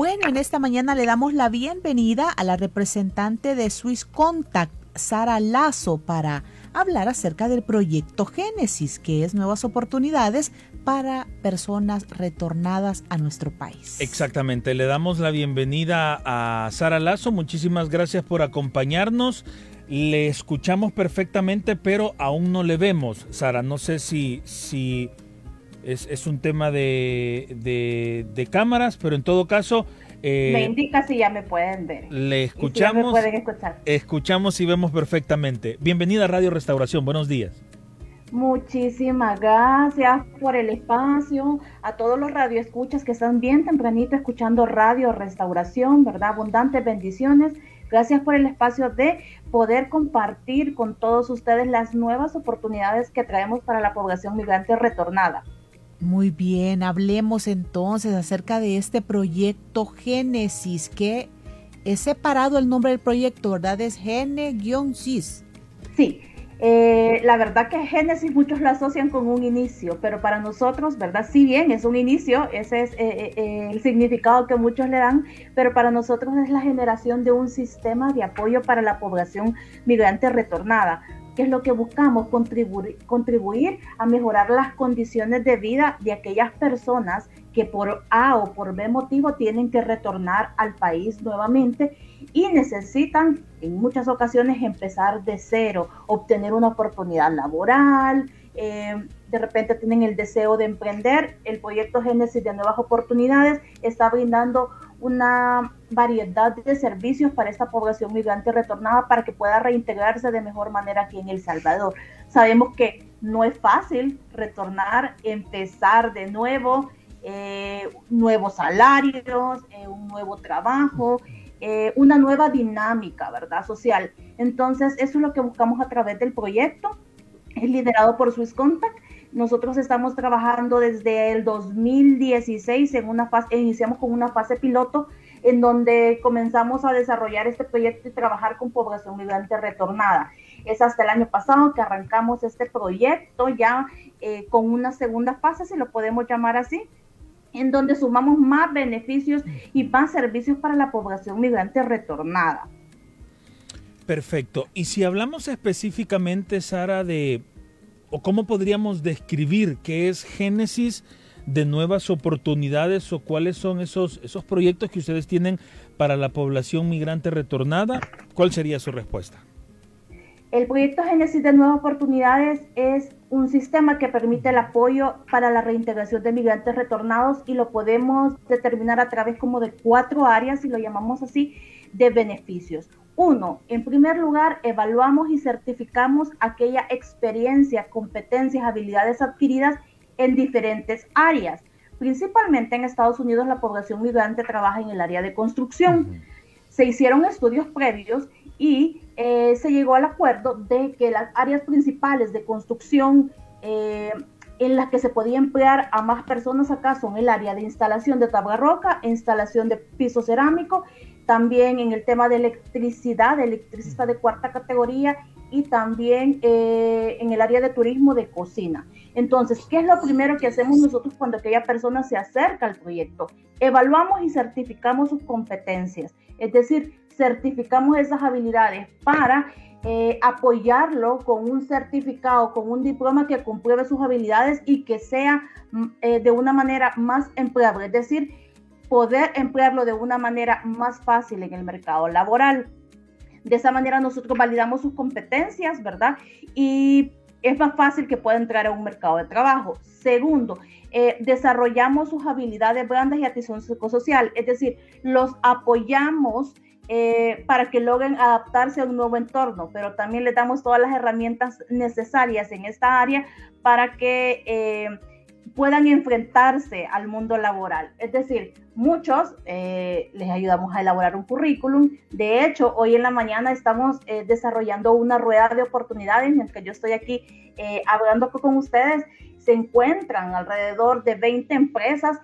Bueno, en esta mañana le damos la bienvenida a la representante de Swiss Contact, Sara Lazo, para hablar acerca del proyecto Génesis, que es nuevas oportunidades para personas retornadas a nuestro país. Exactamente, le damos la bienvenida a Sara Lazo, muchísimas gracias por acompañarnos. Le escuchamos perfectamente, pero aún no le vemos. Sara, no sé si, si es, un tema de, de, cámaras, pero en todo caso... Eh, me indica si ya me pueden ver. Le escuchamos. pueden escuchar. Escuchamos y vemos perfectamente. Bienvenida a Radio Restauración. Buenos días. Muchísimas gracias por el espacio, a todos los radioescuchas que están bien tempranito escuchando Radio Restauración, ¿verdad? Abundantes bendiciones. Gracias por el espacio de poder compartir con todos ustedes las nuevas oportunidades que traemos para la población migrante retornada. Muy bien, hablemos entonces acerca de este proyecto Génesis, que es separado el nombre del proyecto, ¿verdad? Es Gene-Cis. Sí, eh, la verdad que Génesis muchos lo asocian con un inicio, pero para nosotros, ¿verdad? Si bien es un inicio, ese es eh, eh, el significado que muchos le dan, pero para nosotros es la generación de un sistema de apoyo para la población migrante retornada es lo que buscamos? Contribuir, contribuir a mejorar las condiciones de vida de aquellas personas que por A o por B motivo tienen que retornar al país nuevamente y necesitan en muchas ocasiones empezar de cero, obtener una oportunidad laboral, eh, de repente tienen el deseo de emprender. El proyecto Génesis de Nuevas Oportunidades está brindando una variedad de servicios para esta población migrante retornada para que pueda reintegrarse de mejor manera aquí en El Salvador. Sabemos que no es fácil retornar, empezar de nuevo, eh, nuevos salarios, eh, un nuevo trabajo, eh, una nueva dinámica, ¿verdad? Social. Entonces, eso es lo que buscamos a través del proyecto. Es liderado por Swiss Contact nosotros estamos trabajando desde el 2016 en una fase, iniciamos con una fase piloto en donde comenzamos a desarrollar este proyecto y trabajar con población migrante retornada. Es hasta el año pasado que arrancamos este proyecto ya eh, con una segunda fase, si lo podemos llamar así, en donde sumamos más beneficios y más servicios para la población migrante retornada. Perfecto. Y si hablamos específicamente, Sara, de o cómo podríamos describir qué es Génesis de nuevas oportunidades o cuáles son esos, esos proyectos que ustedes tienen para la población migrante retornada? ¿Cuál sería su respuesta? El proyecto Génesis de Nuevas Oportunidades es un sistema que permite el apoyo para la reintegración de migrantes retornados y lo podemos determinar a través como de cuatro áreas, si lo llamamos así, de beneficios. Uno, en primer lugar, evaluamos y certificamos aquella experiencia, competencias, habilidades adquiridas en diferentes áreas. Principalmente en Estados Unidos la población migrante trabaja en el área de construcción. Se hicieron estudios previos y eh, se llegó al acuerdo de que las áreas principales de construcción eh, en las que se podía emplear a más personas acá son el área de instalación de tabla roca, instalación de piso cerámico también en el tema de electricidad, electricista de cuarta categoría y también eh, en el área de turismo de cocina. Entonces, ¿qué es lo primero que hacemos nosotros cuando aquella persona se acerca al proyecto? Evaluamos y certificamos sus competencias, es decir, certificamos esas habilidades para eh, apoyarlo con un certificado, con un diploma que compruebe sus habilidades y que sea mm, eh, de una manera más empleable, es decir, poder emplearlo de una manera más fácil en el mercado laboral. De esa manera nosotros validamos sus competencias, ¿verdad? Y es más fácil que pueda entrar a un mercado de trabajo. Segundo, eh, desarrollamos sus habilidades blandas y atención psicosocial, es decir, los apoyamos eh, para que logren adaptarse a un nuevo entorno, pero también les damos todas las herramientas necesarias en esta área para que eh, puedan enfrentarse al mundo laboral. Es decir, muchos eh, les ayudamos a elaborar un currículum. De hecho, hoy en la mañana estamos eh, desarrollando una rueda de oportunidades mientras yo estoy aquí eh, hablando con ustedes. Se encuentran alrededor de 20 empresas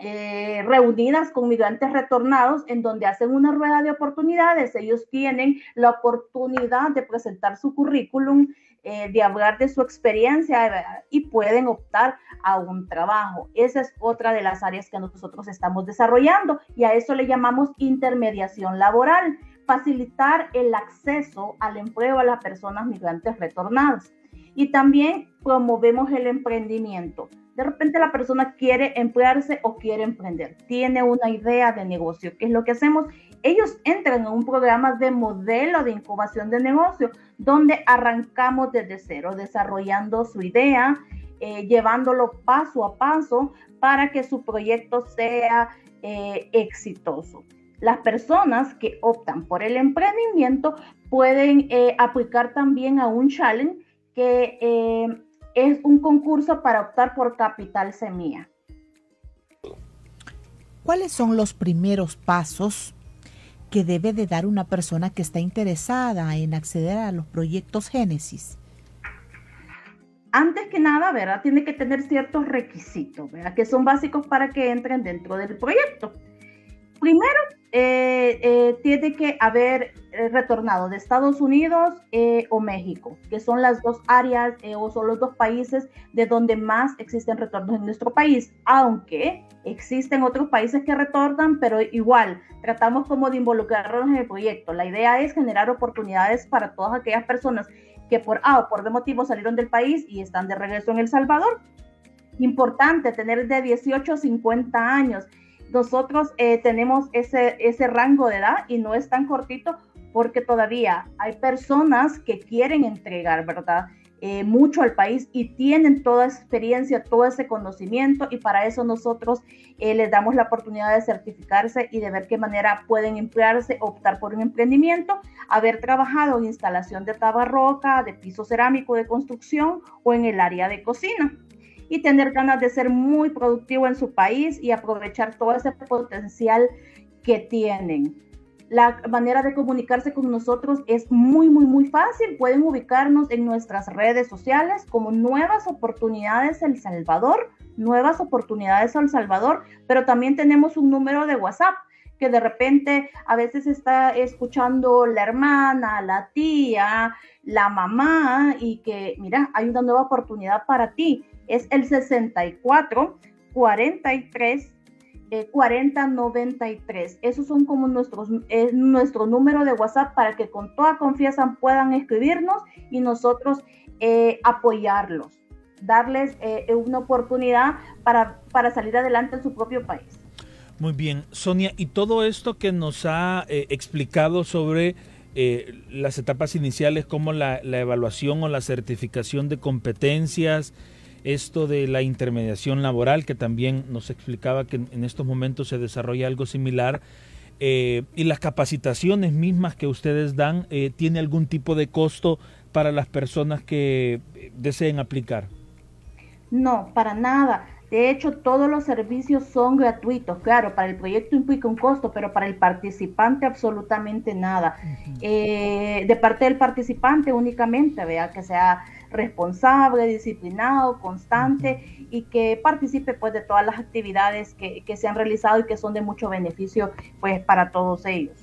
reunidas con migrantes retornados en donde hacen una rueda de oportunidades. Ellos tienen la oportunidad de presentar su currículum, eh, de hablar de su experiencia y pueden optar a un trabajo. Esa es otra de las áreas que nosotros estamos desarrollando y a eso le llamamos intermediación laboral, facilitar el acceso al empleo a las personas migrantes retornadas. Y también promovemos el emprendimiento. De repente la persona quiere emplearse o quiere emprender, tiene una idea de negocio. ¿Qué es lo que hacemos? Ellos entran en un programa de modelo de incubación de negocio, donde arrancamos desde cero, desarrollando su idea, eh, llevándolo paso a paso para que su proyecto sea eh, exitoso. Las personas que optan por el emprendimiento pueden eh, aplicar también a un challenge que es un concurso para optar por capital semilla. ¿Cuáles son los primeros pasos que debe de dar una persona que está interesada en acceder a los proyectos Génesis? Antes que nada, ¿verdad? Tiene que tener ciertos requisitos, ¿verdad? Que son básicos para que entren dentro del proyecto. Primero, eh, eh, tiene que haber eh, retornado de Estados Unidos o México, que son las dos áreas o son los dos países de donde más existen retornos en nuestro país, aunque existen otros países que retornan, pero igual tratamos como de involucrarnos en el proyecto. La idea es generar oportunidades para todas aquellas personas que por A o por B motivo salieron del país y están de regreso en El Salvador. Importante tener de 18 a 50 años nosotros eh, tenemos ese, ese rango de edad y no es tan cortito porque todavía hay personas que quieren entregar, ¿verdad? Eh, mucho al país y tienen toda experiencia, todo ese conocimiento y para eso nosotros eh, les damos la oportunidad de certificarse y de ver qué manera pueden emplearse, optar por un emprendimiento, haber trabajado en instalación de tabarroca, de piso cerámico de construcción o en el área de cocina y tener ganas de ser muy productivo en su país y aprovechar todo ese potencial que tienen. La manera de comunicarse con nosotros es muy, muy, muy fácil. Pueden ubicarnos en nuestras redes sociales como Nuevas Oportunidades El Salvador, Nuevas Oportunidades El Salvador, pero también tenemos un número de WhatsApp que de repente a veces está escuchando la hermana, la tía, la mamá y que, mira, hay una nueva oportunidad para ti es el 64 43 40 93. Esos son como nuestros, nuestro número de WhatsApp para que con toda confianza puedan escribirnos y nosotros eh, apoyarlos, darles eh, una oportunidad para, para salir adelante en su propio país. Muy bien, Sonia, y todo esto que nos ha eh, explicado sobre las etapas iniciales como la, la evaluación o la certificación de competencias, esto de la intermediación laboral, que también nos explicaba que en estos momentos se desarrolla algo similar, eh, y las capacitaciones mismas que ustedes dan, eh, ¿tiene algún tipo de costo para las personas que eh, deseen aplicar? No, para nada. De hecho, todos los servicios son gratuitos. Claro, para el proyecto implica un costo, pero para el participante absolutamente nada. de parte del participante únicamente, vea que sea responsable, disciplinado, constante y que participe pues de todas las actividades que, se han realizado y que son de mucho beneficio pues para todos ellos.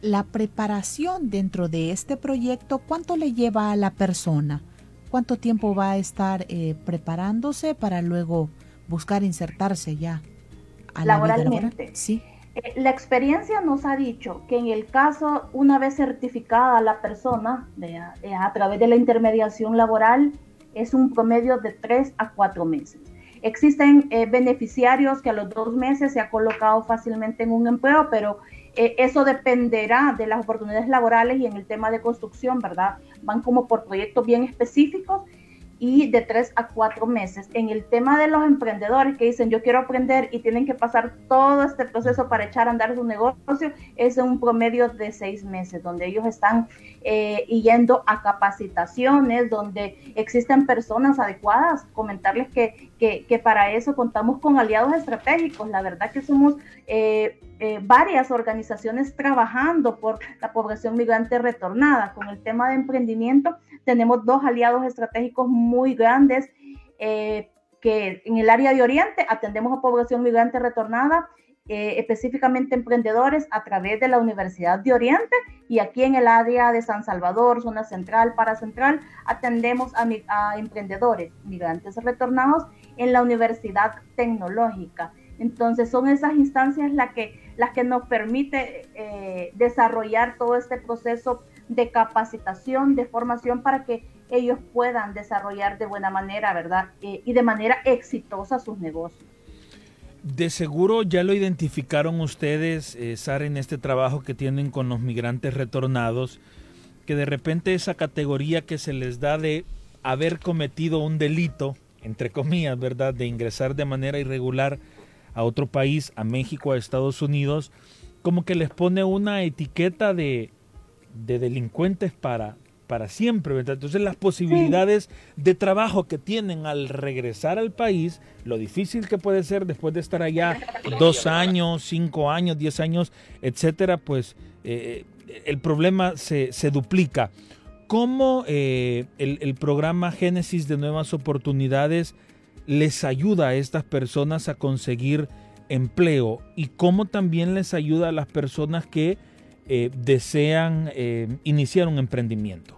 La preparación dentro de este proyecto, ¿cuánto le lleva a la persona? ¿Cuánto tiempo va a estar eh, preparándose para luego buscar insertarse ya a la laboralmente? Sí. Eh, la experiencia nos ha dicho que en el caso, una vez certificada la persona eh, a través de la intermediación laboral, es un promedio de tres a cuatro meses. Existen eh, beneficiarios que a los dos meses se ha colocado fácilmente en un empleo, pero eso dependerá de las oportunidades laborales y en el tema de construcción, ¿verdad? Van como por proyectos bien específicos y de tres a cuatro meses. En el tema de los emprendedores que dicen yo quiero aprender y tienen que pasar todo este proceso para echar a andar su negocio, es un promedio de seis meses, donde ellos están eh, yendo a capacitaciones, donde existen personas adecuadas. Comentarles que, que, para eso contamos con aliados estratégicos. La verdad que somos eh, eh, varias organizaciones trabajando por la población migrante retornada. Con el tema de emprendimiento, tenemos dos aliados estratégicos muy grandes eh, que en el área de Oriente atendemos a población migrante retornada, eh, específicamente emprendedores a través de la Universidad de Oriente y aquí en el área de San Salvador, zona central, para central, atendemos a, a emprendedores migrantes retornados en la Universidad Tecnológica. Entonces son esas instancias las que, las que nos permite eh, desarrollar todo este proceso de capacitación, de formación para que ellos puedan desarrollar de buena manera, ¿verdad? Eh, y de manera exitosa sus negocios. De seguro ya lo identificaron ustedes, eh, Sara, en este trabajo que tienen con los migrantes retornados, que de repente esa categoría que se les da de haber cometido un delito, entre comillas, ¿verdad?, de ingresar de manera irregular a otro país, a México, a Estados Unidos, como que les pone una etiqueta de, de delincuentes para, para siempre. ¿verdad? Entonces las posibilidades de trabajo que tienen al regresar al país, lo difícil que puede ser después de estar allá dos años, cinco años, diez años, etcétera, pues eh, el problema se, se duplica. ¿Cómo eh, el, el programa Génesis de Nuevas Oportunidades les ayuda a estas personas a conseguir empleo y cómo también les ayuda a las personas que eh, desean eh, iniciar un emprendimiento.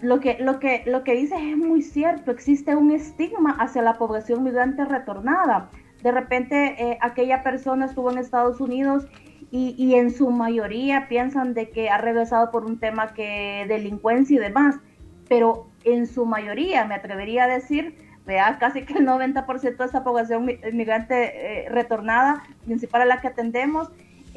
Lo que, lo, que, lo que dices es muy cierto, existe un estigma hacia la población migrante retornada. De repente eh, aquella persona estuvo en Estados Unidos y, y, en su mayoría piensan de que ha regresado por un tema que delincuencia y demás, pero en su mayoría, me atrevería a decir, casi que el 90% de esa población migrante retornada, principal a la que atendemos,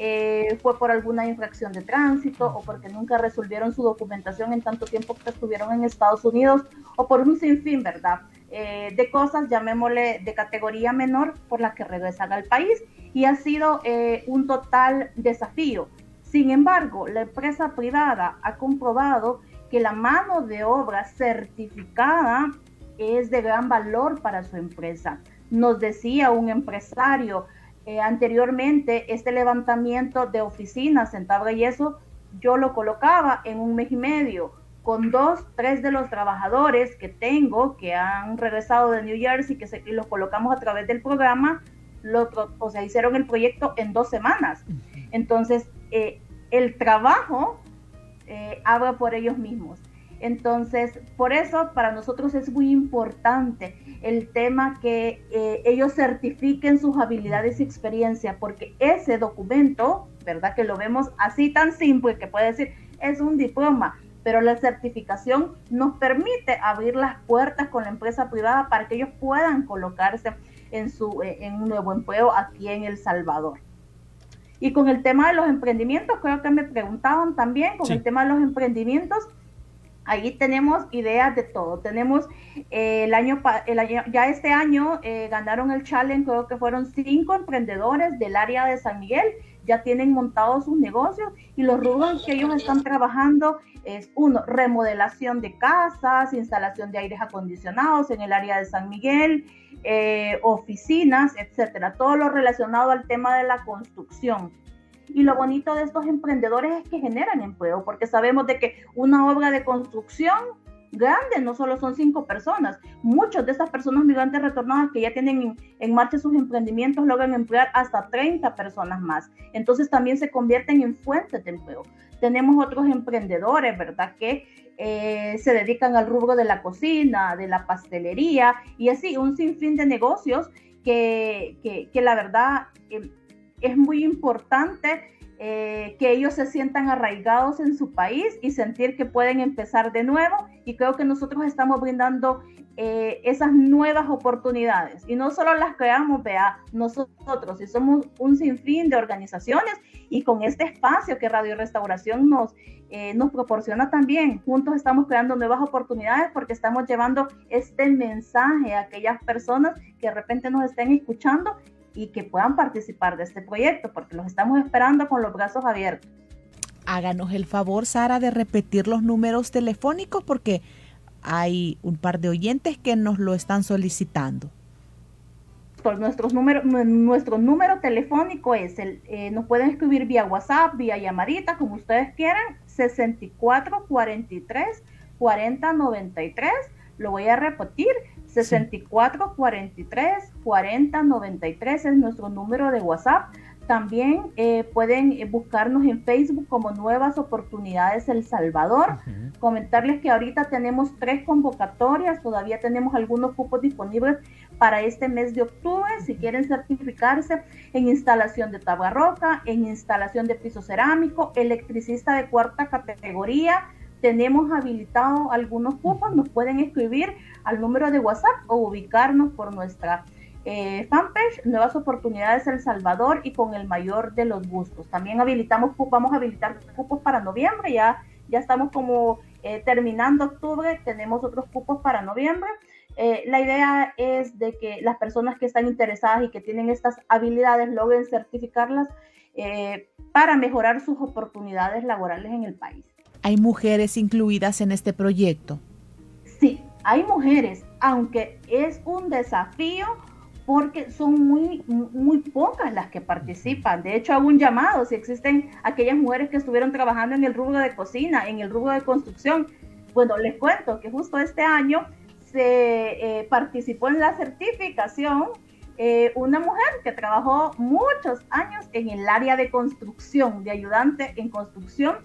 eh, fue por alguna infracción de tránsito o porque nunca resolvieron su documentación en tanto tiempo que estuvieron en Estados Unidos o por un sinfín, ¿verdad? Eh, de cosas, llamémosle de categoría menor, por las que regresan al país y ha sido eh, un total desafío. Sin embargo, la empresa privada ha comprobado que la mano de obra certificada es de gran valor para su empresa. Nos decía un empresario, eh, anteriormente este levantamiento de oficinas en tabla y eso yo lo colocaba en un mes y medio con dos, tres de los trabajadores que tengo que han regresado de New Jersey que se, y los colocamos a través del programa, lo, o sea, hicieron el proyecto en dos semanas. Entonces, eh, el trabajo eh, habla por ellos mismos. Entonces, por eso para nosotros es muy importante el tema que eh, ellos certifiquen sus habilidades y experiencia, porque ese documento, ¿verdad? Que lo vemos así tan simple que puede decir, es un diploma, pero la certificación nos permite abrir las puertas con la empresa privada para que ellos puedan colocarse en, su, eh, en un nuevo empleo aquí en El Salvador. Y con el tema de los emprendimientos, creo que me preguntaban también, con el tema de los emprendimientos, Ahí tenemos ideas de todo. Tenemos eh, el, año, el ya este año eh, ganaron el challenge, creo que fueron cinco emprendedores del área de San Miguel, ya tienen montados sus negocios y los rubros que ellos están trabajando es uno, remodelación de casas, instalación de aires acondicionados en el área de San Miguel, eh, oficinas, etcétera, todo lo relacionado al tema de la construcción. Y lo bonito de estos emprendedores es que generan empleo, porque sabemos de que una obra de construcción grande no solo son cinco personas, muchas de esas personas migrantes retornadas que ya tienen en, marcha sus emprendimientos logran emplear hasta 30 personas más. Entonces también se convierten en fuentes de empleo. Tenemos otros emprendedores, ¿verdad? Que eh, se dedican al rubro de la cocina, de la pastelería y así un sinfín de negocios que, que, la verdad... Eh, es muy importante eh, que ellos se sientan arraigados en su país y sentir que pueden empezar de nuevo. Y creo que nosotros estamos brindando eh, esas nuevas oportunidades. Y no solo las creamos, vea, nosotros, y somos un sinfín de organizaciones y con este espacio que Radio Restauración nos, eh, nos proporciona también, juntos estamos creando nuevas oportunidades porque estamos llevando este mensaje a aquellas personas que de repente nos estén escuchando y que puedan participar de este proyecto, porque los estamos esperando con los brazos abiertos. Háganos el favor, Sara, de repetir los números telefónicos porque hay un par de oyentes que nos lo están solicitando. Por nuestros nuestro número telefónico es el, eh, nos pueden escribir vía WhatsApp, vía llamadita, como ustedes quieran, 6443 4093. Lo voy a repetir, 64 43 40 93 es nuestro número de WhatsApp. También eh, pueden eh, buscarnos en Facebook como Nuevas Oportunidades El Salvador. Comentarles que ahorita tenemos tres convocatorias, todavía tenemos algunos cupos disponibles para este mes de octubre. Si quieren certificarse en instalación de tabarroca, en instalación de piso cerámico, electricista de cuarta categoría, tenemos habilitado algunos cupos, nos pueden escribir al número de WhatsApp o ubicarnos por nuestra eh, fanpage Nuevas Oportunidades El Salvador y con el mayor de los gustos. También habilitamos vamos a habilitar cupos para noviembre, ya, ya estamos como eh, terminando octubre, tenemos otros cupos para noviembre. Eh, la idea es de que las personas que están interesadas y que tienen estas habilidades logren certificarlas para mejorar sus oportunidades laborales en el país. ¿Hay mujeres incluidas en este proyecto? Sí, hay mujeres, aunque es un desafío porque son muy, muy pocas las que participan. De hecho, hago un llamado si existen aquellas mujeres que estuvieron trabajando en el rubro de cocina, en el rubro de construcción. Bueno, les cuento que justo este año se eh, participó en la certificación eh, una mujer que trabajó muchos años en el área de construcción, de ayudante en construcción,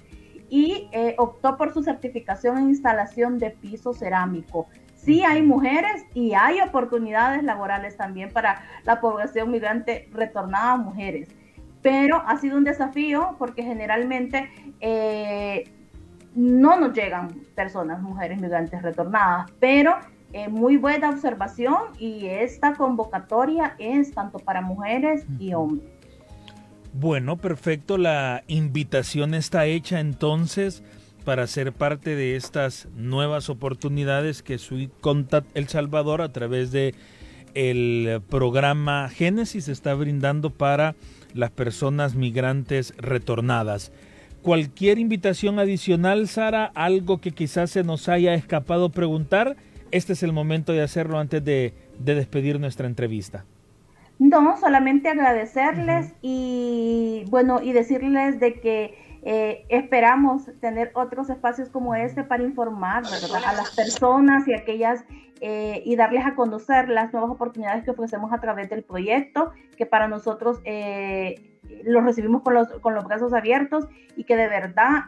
y eh, optó por su certificación en instalación de piso cerámico. Sí hay mujeres y hay oportunidades laborales también para la población migrante retornada a mujeres, pero ha sido un desafío porque generalmente eh, no nos llegan personas, mujeres migrantes retornadas, pero eh, muy buena observación y esta convocatoria es tanto para mujeres y hombres. Bueno, perfecto. La invitación está hecha entonces para ser parte de estas nuevas oportunidades que Sweet Contact El Salvador a través de el programa Génesis está brindando para las personas migrantes retornadas. Cualquier invitación adicional, Sara, algo que quizás se nos haya escapado preguntar, este es el momento de hacerlo antes de, de despedir nuestra entrevista. No, solamente agradecerles y bueno, y decirles de que eh, esperamos tener otros espacios como este para informar a las personas y aquellas eh, y darles a conocer las nuevas oportunidades que ofrecemos a través del proyecto, que para nosotros eh, los recibimos con los, con los brazos abiertos y que de verdad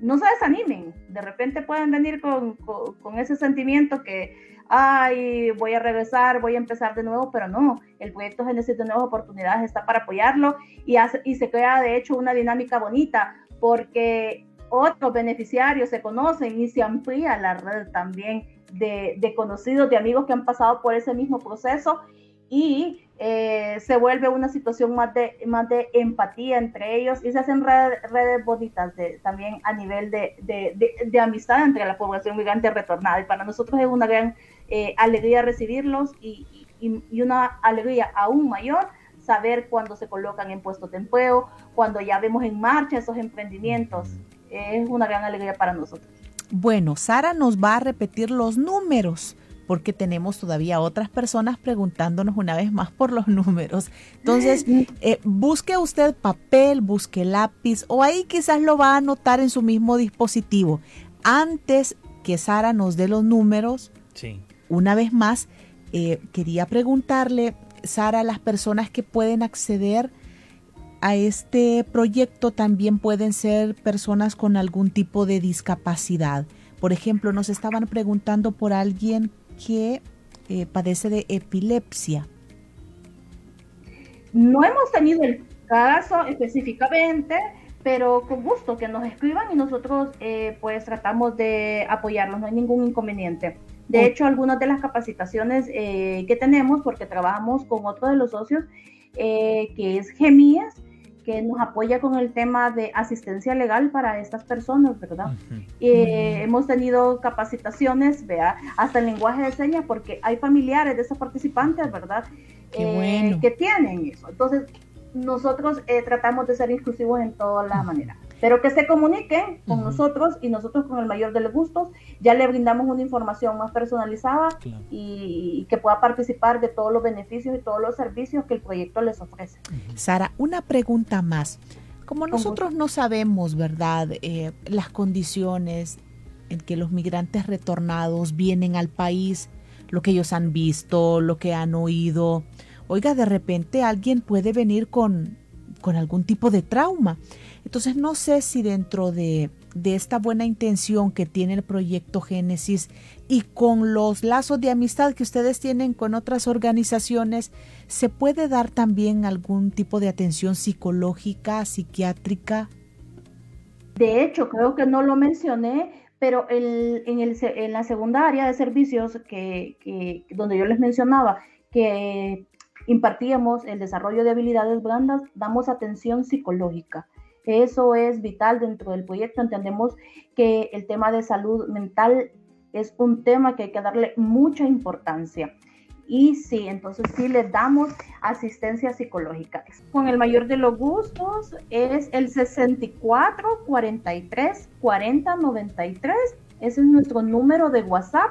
no se desanimen. De repente pueden venir con, con ese sentimiento que ay, voy a regresar, voy a empezar de nuevo, pero no, el proyecto Génesis de Nuevas Oportunidades está para apoyarlo y, y se crea de hecho una dinámica bonita porque otros beneficiarios se conocen y se amplía la red también de, de conocidos, de amigos que han pasado por ese mismo proceso y eh, se vuelve una situación más de, más de empatía entre ellos y se hacen redes, bonitas también a nivel de, de, amistad entre la población migrante retornada. Y para nosotros es una gran eh, alegría recibirlos y, una alegría aún mayor saber cuando se colocan en puestos de empleo, cuando ya vemos en marcha esos emprendimientos. Es una gran alegría para nosotros. Bueno, Sara nos va a repetir los números porque tenemos todavía otras personas preguntándonos una vez más por los números. Entonces, eh, busque usted papel, busque lápiz o ahí quizás lo va a anotar en su mismo dispositivo. Antes que Sara nos dé los números, sí. Una vez más, eh, quería preguntarle, Sara, las personas que pueden acceder a este proyecto también pueden ser personas con algún tipo de discapacidad. Por ejemplo, nos estaban preguntando por alguien que eh, padece de epilepsia. No hemos tenido el caso específicamente, pero con gusto que nos escriban y nosotros eh, pues tratamos de apoyarlos, no hay ningún inconveniente. De hecho, algunas de las capacitaciones eh, que tenemos, porque trabajamos con otro de los socios, eh, que es Gemías, que nos apoya con el tema de asistencia legal para estas personas, ¿verdad? Hemos tenido capacitaciones, vea, hasta el lenguaje de señas, porque hay familiares de esos participantes, ¿verdad? Que tienen eso. Entonces, nosotros eh, tratamos de ser inclusivos en todas las maneras. Pero que se comuniquen con nosotros y nosotros con el mayor de los gustos ya le brindamos una información más personalizada y, que pueda participar de todos los beneficios y todos los servicios que el proyecto les ofrece. Sara, una pregunta más. Como nosotros no sabemos, ¿verdad?, eh, las condiciones en que los migrantes retornados vienen al país, lo que ellos han visto, lo que han oído, Oiga, de repente alguien puede venir con, con algún tipo de trauma. Entonces no sé si dentro de, de, esta buena intención que tiene el proyecto Génesis y con los lazos de amistad que ustedes tienen con otras organizaciones, se puede dar también algún tipo de atención psicológica, psiquiátrica. De hecho, creo que no lo mencioné, pero el, en, el, en, la segunda área de servicios que, que, donde yo les mencionaba que impartíamos el desarrollo de habilidades blandas, damos atención psicológica. Eso es vital dentro del proyecto. Entendemos que el tema de salud mental es un tema que hay que darle mucha importancia. Y sí, entonces sí le damos asistencia psicológica. Con el mayor de los gustos es el 64 43 40 93. Ese es nuestro número de WhatsApp.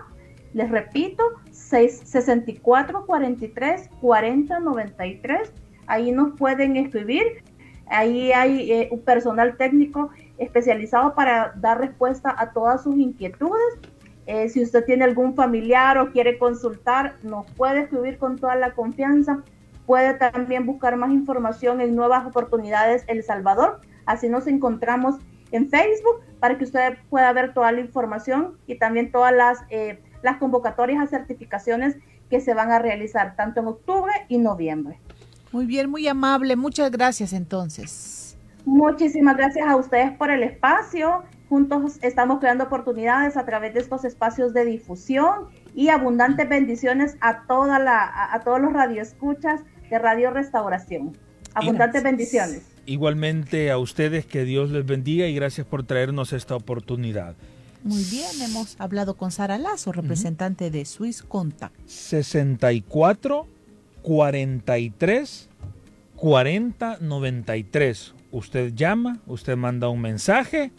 Les repito, 64 43 40 93. Ahí nos pueden escribir. Ahí hay eh, un personal técnico especializado para dar respuesta a todas sus inquietudes. Eh, si usted tiene algún familiar o quiere consultar, nos puede escribir con toda la confianza. Puede también buscar más información en Nuevas Oportunidades El Salvador. Así nos encontramos en Facebook para que usted pueda ver toda la información y también todas las eh, las convocatorias a certificaciones que se van a realizar tanto en octubre y noviembre. Muy bien, muy amable. Muchas gracias entonces. Muchísimas gracias a ustedes por el espacio. Juntos estamos creando oportunidades a través de estos espacios de difusión y abundantes bendiciones a, toda la, a, todos los radioescuchas de Radio Restauración. Abundantes bendiciones. Igualmente a ustedes, que Dios les bendiga y gracias por traernos esta oportunidad. Muy bien, hemos hablado con Sara Lazo, representante de Swiss Contact. 64 43 40 93. Usted llama, usted manda un mensaje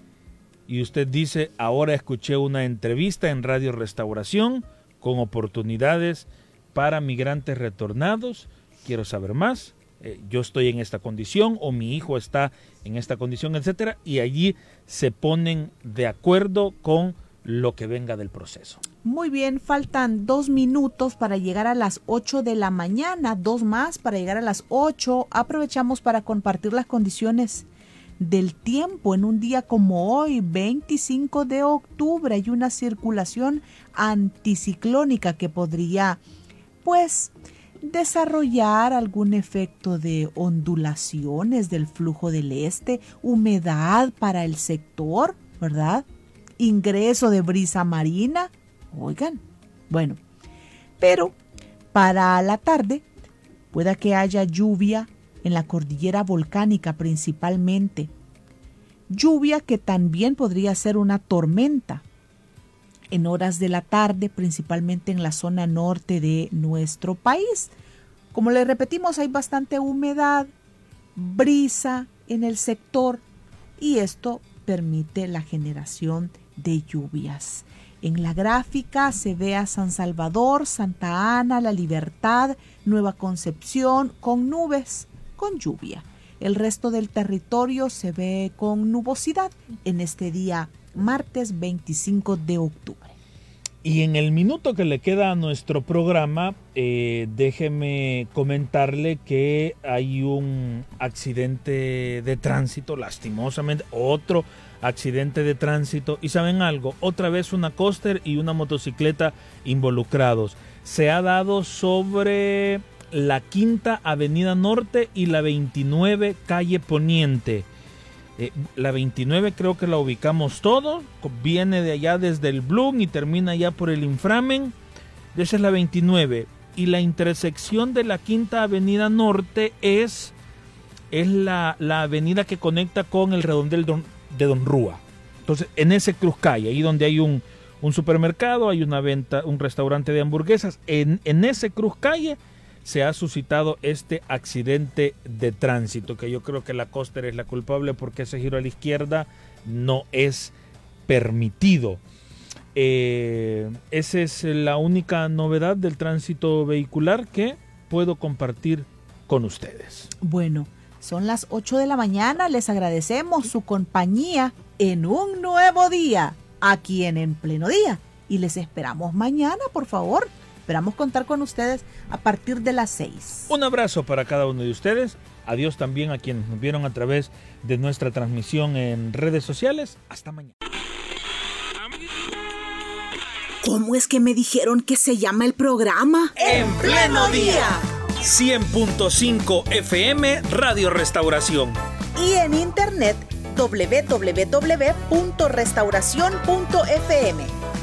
y usted dice, ahora escuché una entrevista en Radio Restauración con oportunidades para migrantes retornados. Quiero saber más. Eh, yo estoy en esta condición o mi hijo está en esta condición, etcétera, y allí se ponen de acuerdo con lo que venga del proceso. Muy bien, faltan dos minutos para llegar a las 8 de la mañana, dos más para llegar a las 8. Aprovechamos para compartir las condiciones del tiempo en un día como hoy, 25 de octubre. Hay una circulación anticiclónica que podría, pues, desarrollar algún efecto de ondulaciones del flujo del este, humedad para el sector, ¿verdad? Ingreso de brisa marina. Oigan, bueno, pero para la tarde pueda que haya lluvia en la cordillera volcánica principalmente. Lluvia que también podría ser una tormenta en horas de la tarde, principalmente en la zona norte de nuestro país. Como le repetimos, hay bastante humedad, brisa en el sector y esto permite la generación de lluvias. En la gráfica se ve a San Salvador, Santa Ana, La Libertad, Nueva Concepción con nubes, con lluvia. El resto del territorio se ve con nubosidad en este día martes 25 de octubre. Y en el minuto que le queda a nuestro programa, eh, déjeme comentarle que hay un accidente de tránsito, lastimosamente, otro accidente de tránsito. Y saben algo, otra vez una coaster y una motocicleta involucrados. Se ha dado sobre la Quinta Avenida Norte y la 29 Calle Poniente. Eh, la 29 creo que la ubicamos todo, viene de allá desde el Bloom y termina ya por el Inframen. Esa es la 29. Y la intersección de la Quinta Avenida Norte es, es la, avenida que conecta con el redondel de Don Rúa. Entonces, en ese cruz calle, ahí donde hay un, supermercado, hay una venta, un restaurante de hamburguesas, en, en ese cruz calle se ha suscitado este accidente de tránsito, que yo creo que la Coster es la culpable porque ese giro a la izquierda no es permitido. Eh, esa es la única novedad del tránsito vehicular que puedo compartir con ustedes. Bueno, son las 8 de la mañana, les agradecemos su compañía en un nuevo día, aquí en En Pleno Día, y les esperamos mañana, por favor Esperamos contar con ustedes a partir de las 6. Un abrazo para cada uno de ustedes. Adiós también a quienes nos vieron a través de nuestra transmisión en redes sociales. Hasta mañana. ¿Cómo es que me dijeron que se llama el programa? En pleno día. 100.5 FM Radio Restauración. Y en internet www.restauración.fm